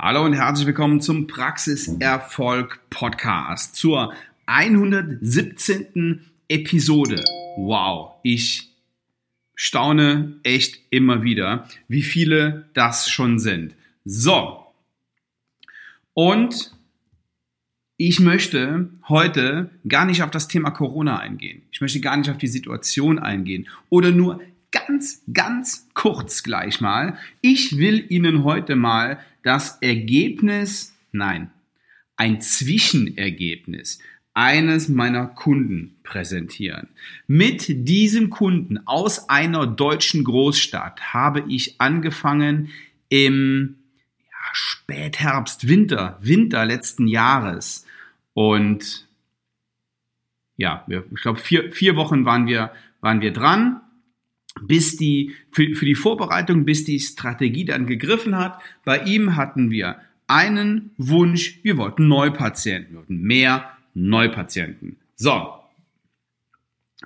Hallo und herzlich willkommen zum Praxiserfolg Podcast zur 117. Episode. Wow, ich staune echt immer wieder, wie viele das schon sind. So. Und ich möchte heute gar nicht auf das Thema Corona eingehen. Ich möchte gar nicht auf die Situation eingehen oder nur ganz, ganz kurz gleich mal. Ich will Ihnen heute mal das Ergebnis, nein, ein Zwischenergebnis eines meiner Kunden präsentieren. Mit diesem Kunden aus einer deutschen Großstadt habe ich angefangen im ja, Spätherbst, Winter, Winter letzten Jahres. Und ja, ich glaube, vier, vier Wochen waren wir, waren wir dran bis die, für, für die Vorbereitung, bis die Strategie dann gegriffen hat. Bei ihm hatten wir einen Wunsch, wir wollten Neupatienten, wir wollten mehr Neupatienten. So,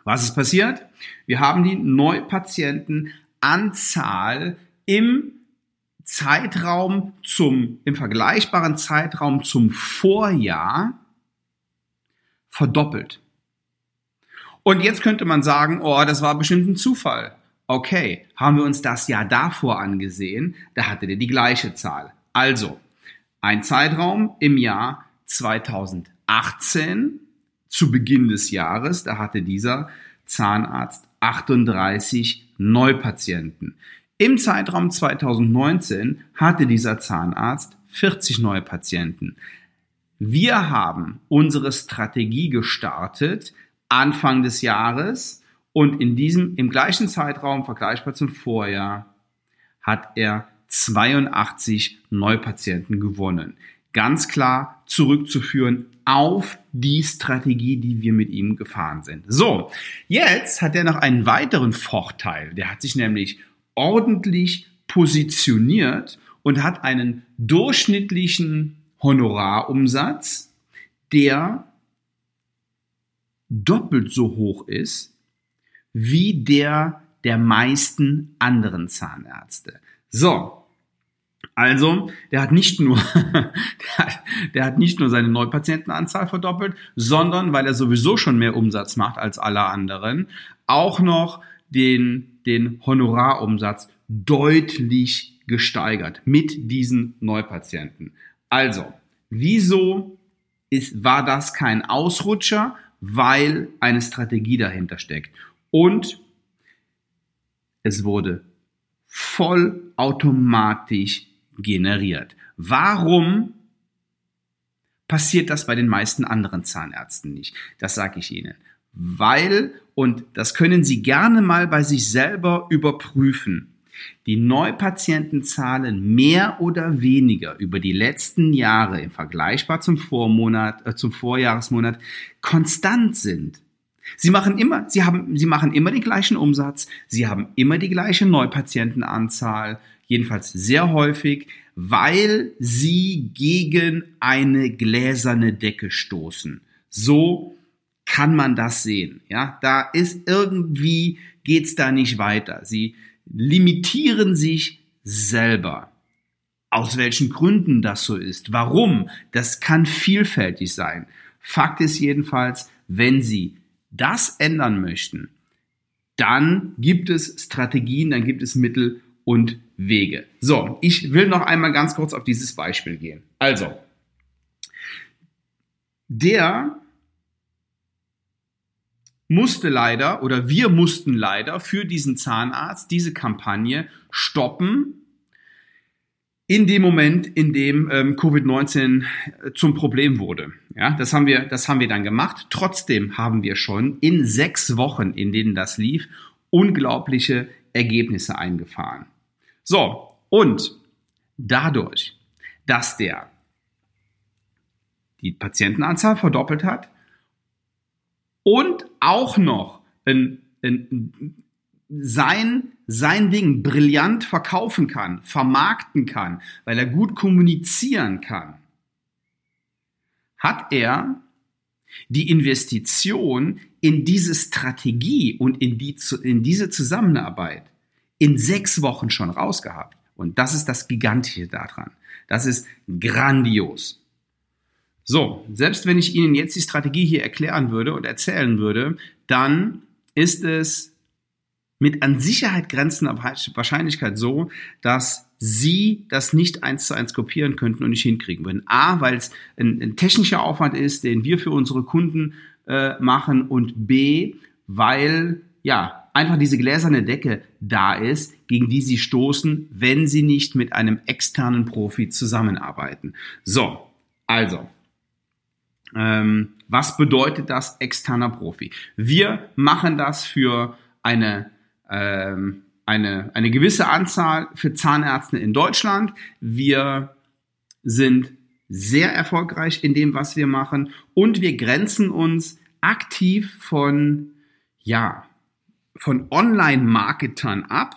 was ist passiert? Wir haben die Neupatientenanzahl im Zeitraum zum, im vergleichbaren Zeitraum zum Vorjahr verdoppelt. Und jetzt könnte man sagen, oh, das war bestimmt ein Zufall. Okay, haben wir uns das Jahr davor angesehen, da hatte der die gleiche Zahl. Also, ein Zeitraum im Jahr 2018 zu Beginn des Jahres, da hatte dieser Zahnarzt 38 Neupatienten. Im Zeitraum 2019 hatte dieser Zahnarzt 40 Neupatienten. Wir haben unsere Strategie gestartet Anfang des Jahres und in diesem, im gleichen Zeitraum, vergleichbar zum Vorjahr, hat er 82 Neupatienten gewonnen. Ganz klar zurückzuführen auf die Strategie, die wir mit ihm gefahren sind. So, jetzt hat er noch einen weiteren Vorteil. Der hat sich nämlich ordentlich positioniert und hat einen durchschnittlichen Honorarumsatz, der doppelt so hoch ist wie der der meisten anderen Zahnärzte. So, also, der hat nicht nur, der hat, der hat nicht nur seine Neupatientenanzahl verdoppelt, sondern weil er sowieso schon mehr Umsatz macht als alle anderen, auch noch den, den Honorarumsatz deutlich gesteigert mit diesen Neupatienten. Also, wieso ist, war das kein Ausrutscher? Weil eine Strategie dahinter steckt. Und es wurde vollautomatisch generiert. Warum passiert das bei den meisten anderen Zahnärzten nicht? Das sage ich Ihnen. Weil, und das können Sie gerne mal bei sich selber überprüfen, die Neupatientenzahlen mehr oder weniger über die letzten Jahre im vergleichbar zum Vormonat, äh, zum Vorjahresmonat konstant sind. Sie machen immer, sie haben, sie machen immer den gleichen Umsatz, sie haben immer die gleiche Neupatientenanzahl, jedenfalls sehr häufig, weil sie gegen eine gläserne Decke stoßen. So kann man das sehen. Ja, da ist irgendwie geht's da nicht weiter. Sie limitieren sich selber. Aus welchen Gründen das so ist, warum, das kann vielfältig sein. Fakt ist jedenfalls, wenn Sie das ändern möchten, dann gibt es Strategien, dann gibt es Mittel und Wege. So, ich will noch einmal ganz kurz auf dieses Beispiel gehen. Also, der musste leider oder wir mussten leider für diesen Zahnarzt diese Kampagne stoppen, in dem Moment, in dem ähm, Covid-19 äh, zum Problem wurde. Ja, das haben wir, das haben wir dann gemacht. Trotzdem haben wir schon in sechs Wochen, in denen das lief, unglaubliche Ergebnisse eingefahren. So. Und dadurch, dass der die Patientenanzahl verdoppelt hat und auch noch ein, ein, sein, sein Ding brillant verkaufen kann, vermarkten kann, weil er gut kommunizieren kann, hat er die Investition in diese Strategie und in, die, in diese Zusammenarbeit in sechs Wochen schon rausgehabt. Und das ist das Gigantische daran. Das ist grandios. So, selbst wenn ich Ihnen jetzt die Strategie hier erklären würde und erzählen würde, dann ist es mit an Sicherheit grenzender Wahrscheinlichkeit so, dass Sie das nicht eins zu eins kopieren könnten und nicht hinkriegen würden. A, weil es ein, ein technischer Aufwand ist, den wir für unsere Kunden äh, machen und B, weil ja einfach diese gläserne Decke da ist, gegen die sie stoßen, wenn sie nicht mit einem externen Profi zusammenarbeiten. So, also ähm, was bedeutet das externer Profi? Wir machen das für eine ähm, eine, eine gewisse Anzahl für Zahnärzte in Deutschland. Wir sind sehr erfolgreich in dem, was wir machen und wir grenzen uns aktiv von, ja, von Online-Marketern ab,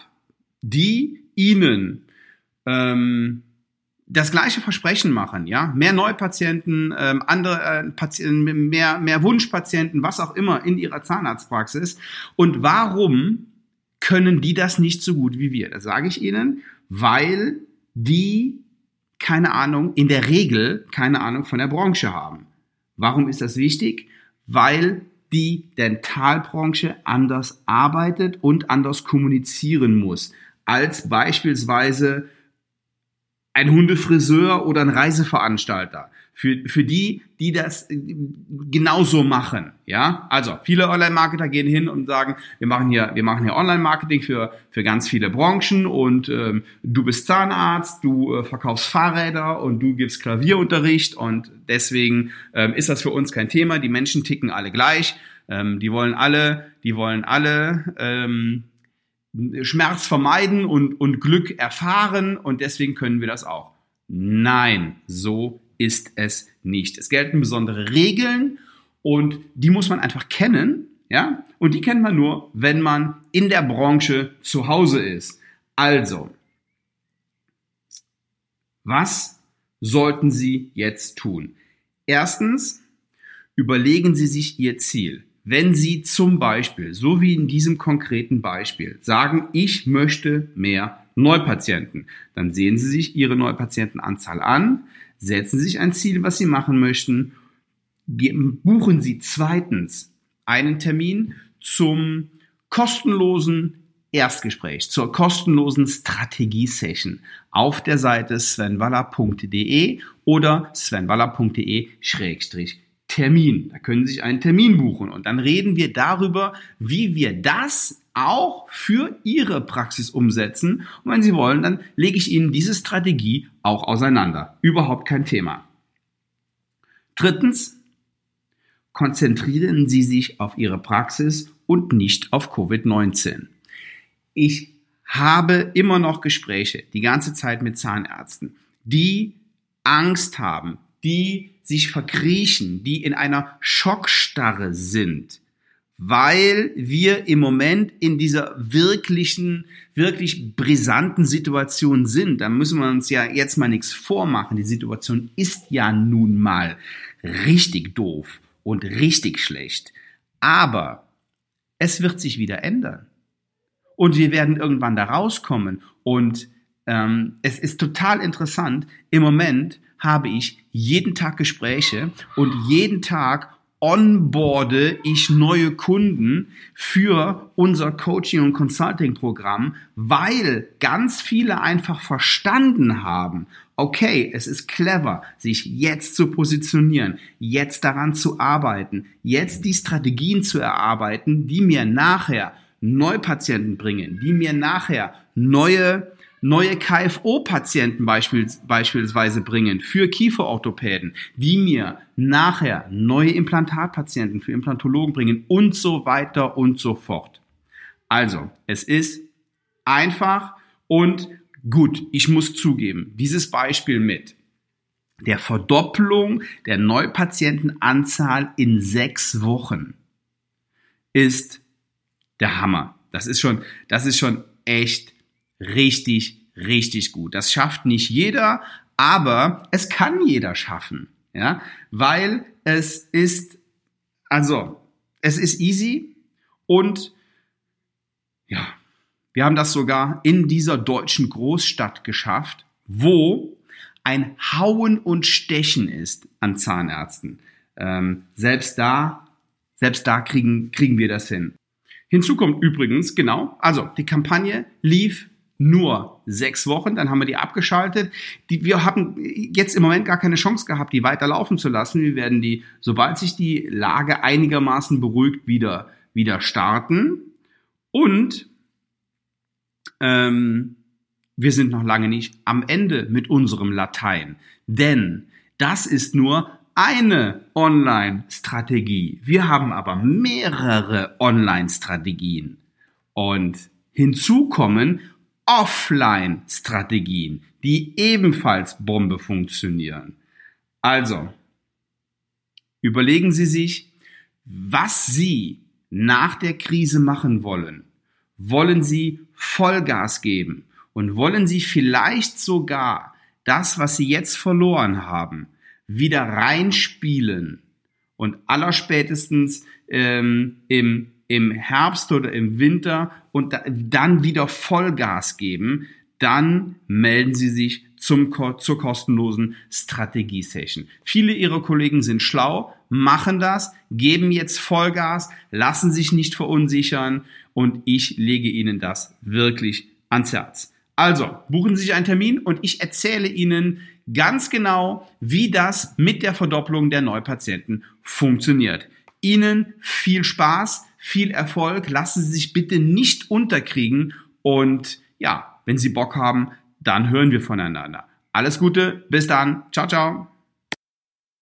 die ihnen ähm, das gleiche Versprechen machen, ja, mehr Neupatienten, ähm, andere äh, Patienten, mehr mehr Wunschpatienten, was auch immer in ihrer Zahnarztpraxis. Und warum können die das nicht so gut wie wir? Das sage ich Ihnen, weil die keine Ahnung, in der Regel keine Ahnung von der Branche haben. Warum ist das wichtig? Weil die Dentalbranche anders arbeitet und anders kommunizieren muss als beispielsweise ein Hundefriseur oder ein Reiseveranstalter. Für, für die, die das äh, genauso machen, ja. Also, viele Online-Marketer gehen hin und sagen, wir machen hier, wir machen hier Online-Marketing für, für ganz viele Branchen und ähm, du bist Zahnarzt, du äh, verkaufst Fahrräder und du gibst Klavierunterricht und deswegen ähm, ist das für uns kein Thema. Die Menschen ticken alle gleich. Ähm, die wollen alle, die wollen alle, ähm, Schmerz vermeiden und, und Glück erfahren und deswegen können wir das auch. Nein, so ist es nicht. Es gelten besondere Regeln und die muss man einfach kennen, ja? Und die kennt man nur, wenn man in der Branche zu Hause ist. Also, was sollten Sie jetzt tun? Erstens, überlegen Sie sich Ihr Ziel. Wenn Sie zum Beispiel, so wie in diesem konkreten Beispiel, sagen, ich möchte mehr Neupatienten, dann sehen Sie sich Ihre Neupatientenanzahl an, setzen Sie sich ein Ziel, was Sie machen möchten, buchen Sie zweitens einen Termin zum kostenlosen Erstgespräch, zur kostenlosen Strategie-Session auf der Seite svenwaller.de oder svenwaller.de-strategie. Termin. Da können Sie sich einen Termin buchen und dann reden wir darüber, wie wir das auch für Ihre Praxis umsetzen. Und wenn Sie wollen, dann lege ich Ihnen diese Strategie auch auseinander. Überhaupt kein Thema. Drittens, konzentrieren Sie sich auf Ihre Praxis und nicht auf Covid-19. Ich habe immer noch Gespräche die ganze Zeit mit Zahnärzten, die Angst haben, die sich verkriechen, die in einer Schockstarre sind, weil wir im Moment in dieser wirklichen, wirklich brisanten Situation sind. Da müssen wir uns ja jetzt mal nichts vormachen. Die Situation ist ja nun mal richtig doof und richtig schlecht. Aber es wird sich wieder ändern. Und wir werden irgendwann da rauskommen. Und ähm, es ist total interessant. Im Moment habe ich jeden Tag Gespräche und jeden Tag onboarde ich neue Kunden für unser Coaching- und Consulting-Programm, weil ganz viele einfach verstanden haben, okay, es ist clever, sich jetzt zu positionieren, jetzt daran zu arbeiten, jetzt die Strategien zu erarbeiten, die mir nachher Neupatienten bringen, die mir nachher neue neue KFO-Patienten beispielsweise bringen für Kieferorthopäden, die mir nachher neue Implantatpatienten für Implantologen bringen und so weiter und so fort. Also, es ist einfach und gut. Ich muss zugeben, dieses Beispiel mit der Verdopplung der Neupatientenanzahl in sechs Wochen ist der Hammer. Das ist schon, das ist schon echt richtig, richtig gut. Das schafft nicht jeder, aber es kann jeder schaffen, ja, weil es ist, also, es ist easy und ja, Wir haben das sogar in dieser deutschen Großstadt geschafft, wo ein Hauen und Stechen ist an Zahnärzten. Ähm, selbst da, selbst da kriegen, kriegen wir das hin. Hinzu kommt übrigens, genau, also die Kampagne lief nur sechs Wochen, dann haben wir die abgeschaltet. Die, wir haben jetzt im Moment gar keine Chance gehabt, die weiterlaufen zu lassen. Wir werden die, sobald sich die Lage einigermaßen beruhigt, wieder, wieder starten. Und ähm, wir sind noch lange nicht am Ende mit unserem Latein. Denn das ist nur eine Online-Strategie. Wir haben aber mehrere Online-Strategien. Und hinzu kommen Offline-Strategien, die ebenfalls Bombe funktionieren. Also, überlegen Sie sich, was Sie nach der Krise machen wollen. Wollen Sie Vollgas geben? Und wollen Sie vielleicht sogar das, was Sie jetzt verloren haben, wieder reinspielen und allerspätestens ähm, im, im Herbst oder im Winter und da, dann wieder Vollgas geben, dann melden Sie sich zum, zur kostenlosen Strategie-Session. Viele Ihrer Kollegen sind schlau, machen das, geben jetzt Vollgas, lassen sich nicht verunsichern und ich lege Ihnen das wirklich ans Herz. Also, buchen Sie sich einen Termin und ich erzähle Ihnen ganz genau, wie das mit der Verdopplung der Neupatienten funktioniert. Ihnen viel Spaß, viel Erfolg, lassen Sie sich bitte nicht unterkriegen und ja, wenn Sie Bock haben, dann hören wir voneinander. Alles Gute, bis dann, ciao, ciao.